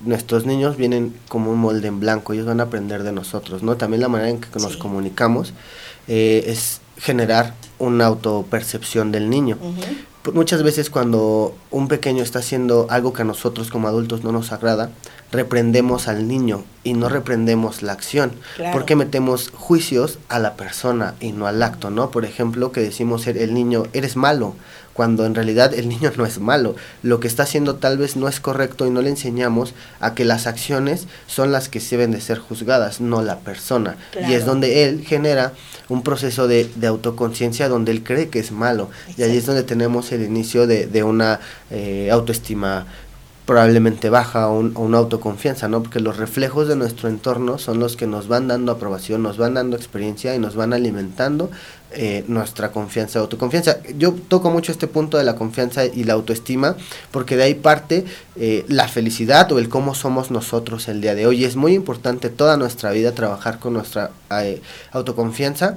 nuestros niños vienen como un molde en blanco, ellos van a aprender de nosotros, ¿no? También la manera en que nos comunicamos eh, es generar una autopercepción del niño. Muchas veces cuando un pequeño está haciendo algo que a nosotros como adultos no nos agrada, reprendemos al niño y no reprendemos la acción, porque metemos juicios a la persona y no al acto, ¿no? Por ejemplo, que decimos el niño, eres malo, cuando en realidad el niño no es malo. Lo que está haciendo tal vez no es correcto y no le enseñamos a que las acciones son las que deben de ser juzgadas, no la persona. Y es donde él genera un proceso de, de autoconciencia donde él cree que es malo. Y ahí es donde tenemos el inicio de, de una eh, autoestima probablemente baja o, una autoconfianza, ¿no? Porque los reflejos de nuestro entorno son los que nos van dando aprobación, nos van dando experiencia y nos van alimentando eh, nuestra confianza, autoconfianza. Yo toco mucho este punto de la confianza y la autoestima porque de ahí parte eh, la felicidad o el cómo somos nosotros el día de hoy. Es muy importante toda nuestra vida trabajar con nuestra eh, autoconfianza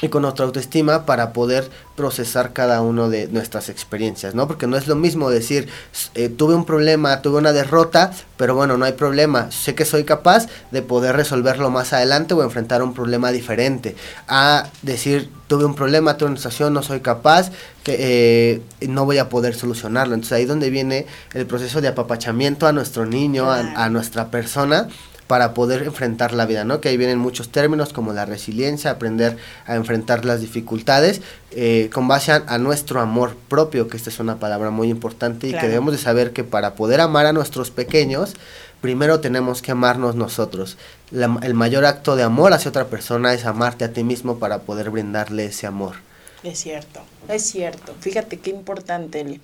y con nuestra autoestima para poder procesar cada uno de nuestras experiencias, ¿no? Porque no es lo mismo decir, eh, tuve un problema, tuve una derrota, pero bueno, no hay problema, sé que soy capaz de poder resolverlo más adelante o enfrentar un problema diferente, a decir, tuve un problema, tuve una situación, no soy capaz, que eh, no voy a poder solucionarlo. Entonces ahí donde viene el proceso de apapachamiento a nuestro niño, a, a nuestra persona, para poder enfrentar la vida, ¿no? Que ahí vienen muchos términos como la resiliencia, aprender a enfrentar las dificultades eh, con base a, nuestro amor propio, que esta es una palabra muy importante y que debemos de saber que para poder amar a nuestros pequeños, primero tenemos que amarnos nosotros. el mayor acto de amor hacia otra persona es amarte a ti mismo para poder brindarle ese amor. Es cierto, es cierto. Fíjate qué importante. El,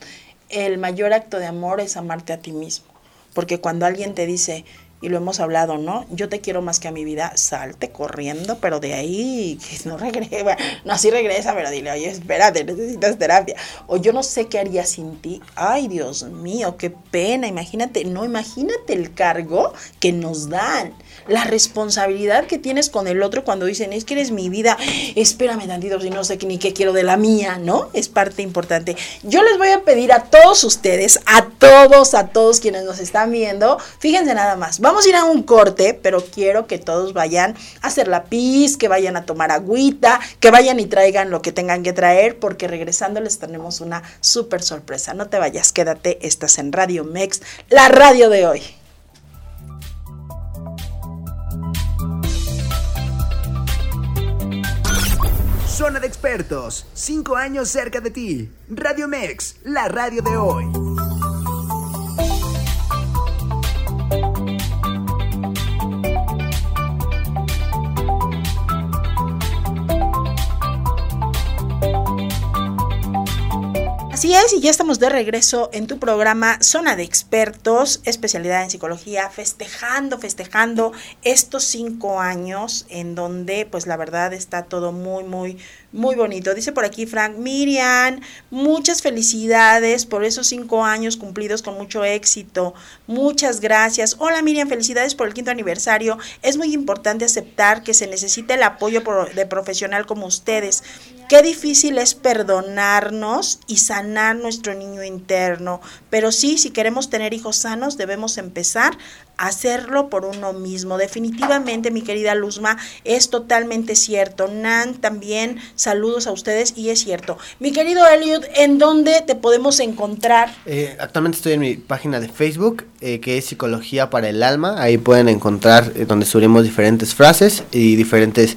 el mayor acto de amor es amarte a ti mismo. Porque cuando alguien te dice, y lo hemos hablado, ¿no? Yo te quiero más que a mi vida, salte corriendo, pero de ahí [laughs] no regresa, no así regresa, pero dile, oye, espérate, necesitas terapia. O yo no sé qué haría sin ti. Ay, Dios mío, qué pena, imagínate, no, imagínate el cargo que nos dan la responsabilidad que tienes con el otro cuando dicen, es que eres mi vida, espérame tantito si no sé ni qué quiero de la mía, ¿no? Es parte importante. Yo les voy a pedir a todos ustedes, a todos, a todos quienes nos están viendo, fíjense nada más, vamos a ir a un corte, pero quiero que todos vayan a hacer la pis, que vayan a tomar agüita, que vayan y traigan lo que tengan que traer, porque regresando les tenemos una súper sorpresa. No te vayas, quédate, estás en Radio Mex, la radio de hoy. Zona de expertos, cinco años cerca de ti. Radio Mex, la radio de hoy. Así es, y ya estamos de regreso en tu programa Zona de Expertos, especialidad en psicología, festejando, festejando estos cinco años en donde pues la verdad está todo muy, muy, muy bonito. Dice por aquí Frank, Miriam, muchas felicidades por esos cinco años cumplidos con mucho éxito. Muchas gracias. Hola Miriam, felicidades por el quinto aniversario. Es muy importante aceptar que se necesita el apoyo de profesional como ustedes. Qué difícil es perdonarnos y sanar nuestro niño interno. Pero sí, si queremos tener hijos sanos, debemos empezar hacerlo por uno mismo. Definitivamente, mi querida Luzma, es totalmente cierto. Nan, también saludos a ustedes y es cierto. Mi querido Elliot, ¿en dónde te podemos encontrar? Eh, actualmente estoy en mi página de Facebook, eh, que es Psicología para el Alma. Ahí pueden encontrar eh, donde subimos diferentes frases y diferentes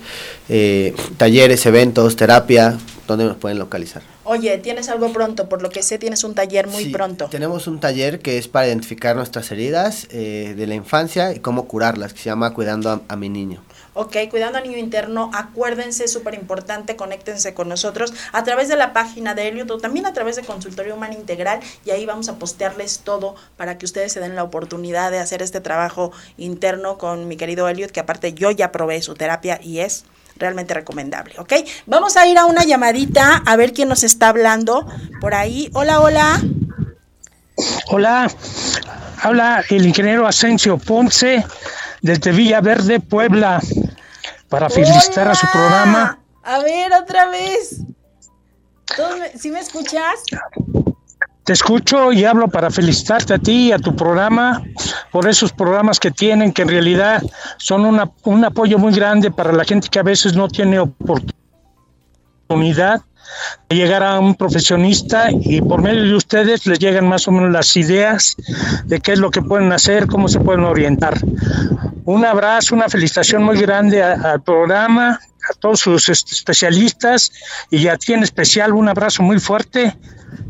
talleres, eventos, terapia, donde nos pueden localizar. Oye, tienes algo pronto, por lo que sé, tienes un taller muy pronto. Tenemos un taller que es para identificar nuestras heridas eh, de la infancia y cómo curarlas, que se llama Cuidando a, mi niño. Ok, cuidando al niño interno, acuérdense, súper importante, conéctense con nosotros a través de la página de Elliot o también a través de Consultorio Humano Integral y ahí vamos a postearles todo para que ustedes se den la oportunidad de hacer este trabajo interno con mi querido Elliot, que aparte yo ya probé su terapia y es realmente recomendable, ¿ok? Vamos a ir a una llamadita a ver quién nos está hablando por ahí. Hola, hola. Hola, habla el ingeniero Asensio Ponce desde Villaverde, Puebla, para felicitar a su programa. A ver, otra vez. ¿Sí me escuchas? Te escucho y hablo para felicitarte a ti y a tu programa por esos programas que tienen, que en realidad son una, un apoyo muy grande para la gente que a veces no tiene oportunidad de llegar a un profesionista y por medio de ustedes les llegan más o menos las ideas de qué es lo que pueden hacer, cómo se pueden orientar. Un abrazo, una felicitación muy grande al programa, a todos sus especialistas y a ti en especial un abrazo muy fuerte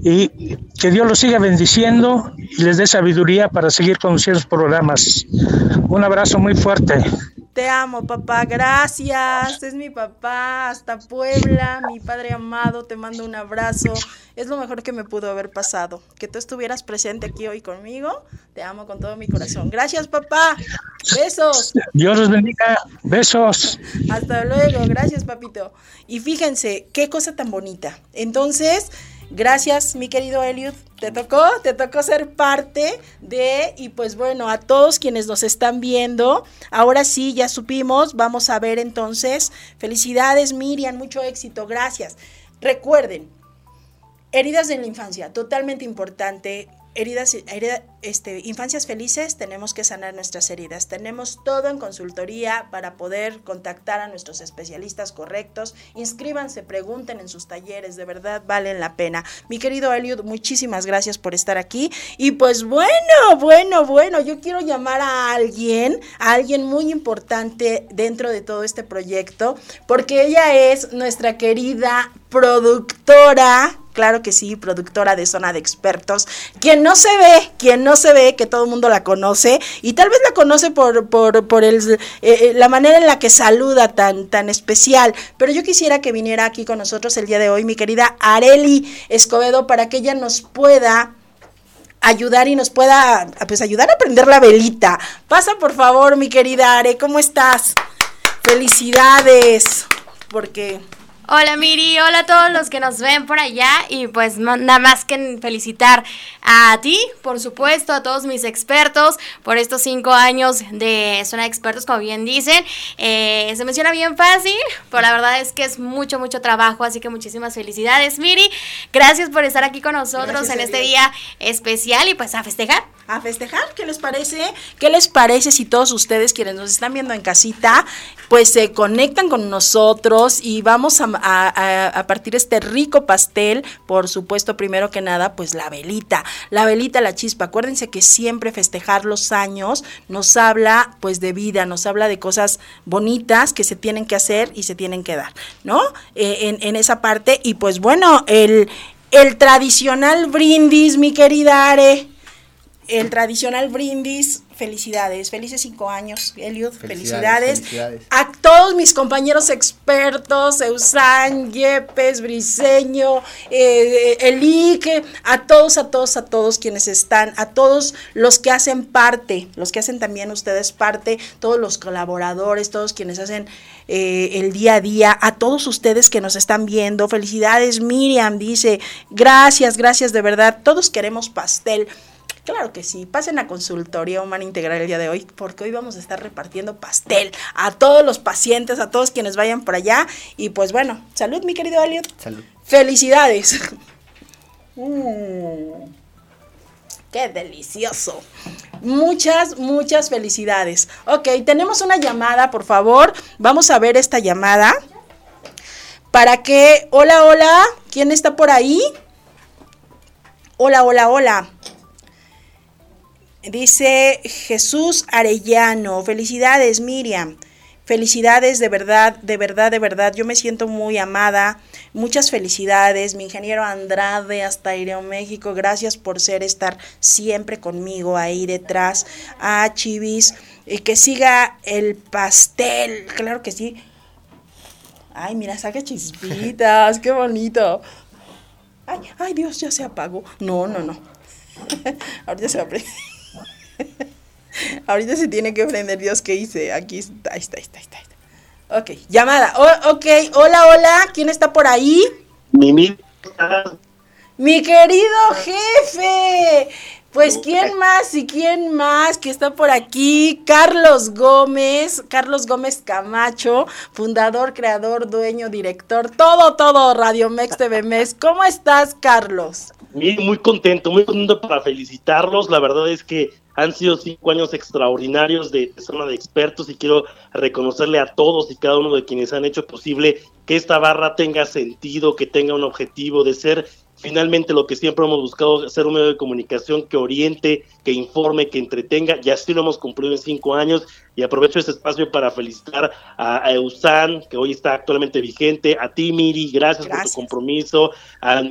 y que Dios los siga bendiciendo y les dé sabiduría para seguir conduciendo los programas. Un abrazo muy fuerte. Te amo, papá, gracias. Es mi papá, hasta Puebla, mi padre amado, te mando un abrazo. Es lo mejor que me pudo haber pasado. Que tú estuvieras presente aquí hoy conmigo. Te amo con todo mi corazón. Gracias, papá. Besos. Dios los bendiga. Besos. Hasta luego. Gracias, papito. Y fíjense, qué cosa tan bonita. Entonces, Gracias, mi querido Eliud. Te tocó, te tocó ser parte de, y pues bueno, a todos quienes nos están viendo, ahora sí, ya supimos, vamos a ver entonces. Felicidades, Miriam, mucho éxito, gracias. Recuerden, heridas de la infancia, totalmente importante heridas, este, infancias felices, tenemos que sanar nuestras heridas. Tenemos todo en consultoría para poder contactar a nuestros especialistas correctos. Inscríbanse, pregunten en sus talleres, de verdad valen la pena. Mi querido Eliud, muchísimas gracias por estar aquí. Y pues bueno, bueno, bueno, yo quiero llamar a alguien, a alguien muy importante dentro de todo este proyecto, porque ella es nuestra querida productora claro que sí, productora de Zona de Expertos, quien no se ve, quien no se ve, que todo el mundo la conoce, y tal vez la conoce por, por, por el, eh, eh, la manera en la que saluda tan, tan especial, pero yo quisiera que viniera aquí con nosotros el día de hoy mi querida Areli Escobedo para que ella nos pueda ayudar y nos pueda pues ayudar a prender la velita. Pasa por favor, mi querida Are, ¿cómo estás? Felicidades, porque Hola Miri, hola a todos los que nos ven por allá y pues nada más que felicitar a ti, por supuesto, a todos mis expertos por estos cinco años de zona de expertos, como bien dicen. Eh, se menciona bien fácil, pero la verdad es que es mucho, mucho trabajo, así que muchísimas felicidades Miri. Gracias por estar aquí con nosotros en este día especial y pues a festejar. A festejar, ¿qué les parece? ¿Qué les parece si todos ustedes quienes nos están viendo en casita, pues se conectan con nosotros y vamos a partir este rico pastel, por supuesto, primero que nada, pues la velita, la velita, la chispa. Acuérdense que siempre festejar los años nos habla pues de vida, nos habla de cosas bonitas que se tienen que hacer y se tienen que dar, ¿no? Eh, en, esa parte y pues bueno, el tradicional brindis, mi querida Are, el tradicional brindis felicidades, felices cinco años, Eliud, felicidades, A todos mis compañeros expertos, Eusan, Yepes, Briseño, eh, Elique, a todos, a todos, a todos quienes están, a todos los que hacen parte, los que hacen también ustedes parte, todos los colaboradores, todos quienes hacen eh, el día a día, a todos ustedes que nos están viendo, felicidades, Miriam dice, gracias, gracias de verdad, todos queremos pastel. Claro que sí, pasen a consultoría humana integral el día de hoy, porque hoy vamos a estar repartiendo pastel a todos los pacientes, a todos quienes vayan por allá. Y pues bueno, salud, mi querido Elliot. Salud. Felicidades. Mm, [laughs] qué delicioso. Muchas, muchas felicidades. Ok, tenemos una llamada, por favor. Vamos a ver esta llamada. Para que, hola, hola, ¿quién está por ahí? Hola, hola, hola. Dice Jesús Arellano, felicidades Miriam, felicidades de verdad, de verdad, de verdad, yo me siento muy amada, muchas felicidades, mi ingeniero Andrade hasta México, gracias por ser, estar siempre conmigo ahí detrás, a Chivis, y que siga el pastel, claro que sí. Ay, mira, saca chispitas, qué bonito. Ay, ay, Dios, ya se apagó. No, no, no. [laughs] Ahorita se va a [laughs] Ahorita se tiene que prender Dios que hice. Aquí está, ahí está, ahí está, ahí está. Ok, llamada. ok, hola, hola. ¿Quién está por ahí? Mi, Mi querido jefe. Pues quién más y quién más que está por aquí, Carlos Gómez, Carlos Gómez Camacho, fundador, creador, dueño, director, todo, todo, Radio Mex TV Mes. ¿Cómo estás, Carlos? Muy contento, muy contento para felicitarlos. La verdad es que han sido cinco años extraordinarios de, zona de expertos y quiero reconocerle a todos y cada uno de quienes han hecho posible que esta barra tenga sentido, que tenga un objetivo de ser finalmente lo que siempre hemos buscado, ser un medio de comunicación que oriente, que informe, que entretenga, y así lo hemos cumplido en cinco años, y aprovecho este espacio para felicitar a, Eusan, que hoy está actualmente vigente, a ti Miri, gracias, por tu compromiso, a,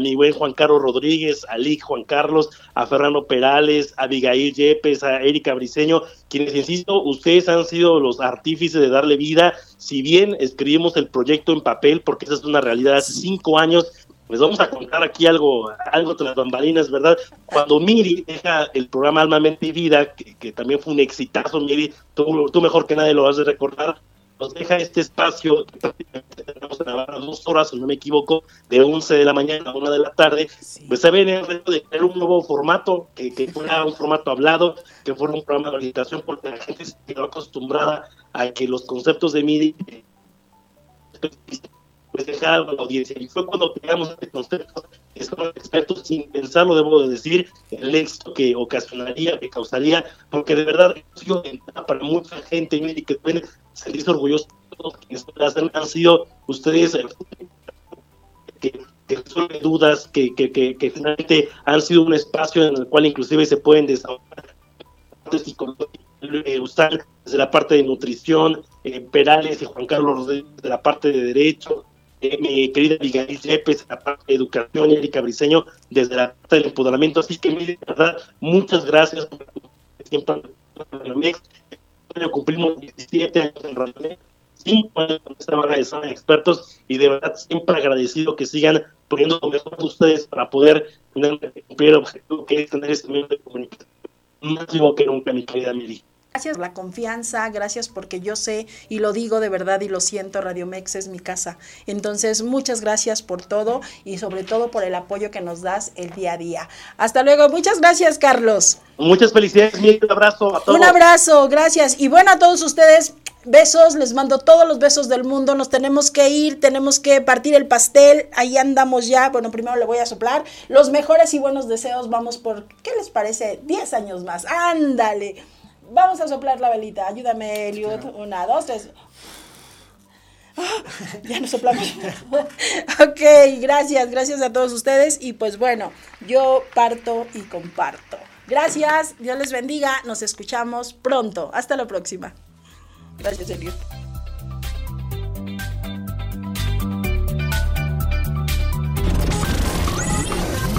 mi buen Juan Carlos Rodríguez, a Lick Juan Carlos, a Fernando Perales, a Abigail Yepes, a Erika Briseño, quienes, insisto, ustedes han sido los artífices de darle vida, si bien escribimos el proyecto en papel, porque esa es una realidad hace cinco años, les vamos a contar aquí algo, algo las bambalinas, ¿verdad? Cuando Miri deja el programa Alma, Mente y Vida, que, también fue un exitazo, Miri, tú, tú, mejor que nadie lo vas a recordar, nos deja este espacio que prácticamente tenemos en Navarra dos horas, si no me equivoco, de 11 de la mañana a 1 de la tarde, pues se viene el reto de crear un nuevo formato, que, que fuera un formato hablado, que fuera un programa de orientación, porque la gente se quedó acostumbrada a que los conceptos de MIDI pues dejar a la audiencia. Y fue cuando creamos este concepto, que expertos sin pensarlo, debo de decir, el éxito que ocasionaría, que causaría, porque de verdad sido para mucha gente y que pueden sentirse orgullosos quienes han sido ustedes eh, que, resuelven dudas, que, que, que, finalmente han sido un espacio en el cual inclusive se pueden desahogar eh, usar desde la parte de nutrición, eh, Perales y Juan Carlos de la parte de derecho, eh, mi querida Miguel Yepes, la parte de educación, Erika Briseño, desde la parte del empoderamiento. Así que, de verdad, muchas gracias por siempre cumplimos 17 años en Radio 5 años con esta zona de expertos y de verdad siempre agradecido que sigan poniendo lo mejor de ustedes para poder cumplir el objetivo que es tener este medio de comunicación más vivo que nunca, mi querida Miri. Gracias por la confianza, gracias porque yo sé y lo digo de verdad y lo siento, Radio Mex es mi casa. Entonces, muchas gracias por todo y sobre todo por el apoyo que nos das el día a día. Hasta luego, muchas gracias, Carlos. Muchas felicidades, un abrazo a todos. Un abrazo, gracias. Y bueno, a todos ustedes, besos, les mando todos los besos del mundo, nos tenemos que ir, tenemos que partir el pastel, ahí andamos ya, bueno, primero le voy a soplar, los mejores y buenos deseos, vamos por, ¿qué les parece? 10 años más, ándale. Vamos a soplar la velita. Ayúdame, Eliud. Una, dos, tres. Ah, ya no soplamos. [laughs] ok, gracias, gracias a todos ustedes. Y pues bueno, yo parto y comparto. Gracias, Dios les bendiga. Nos escuchamos pronto. Hasta la próxima. Gracias, Eliud.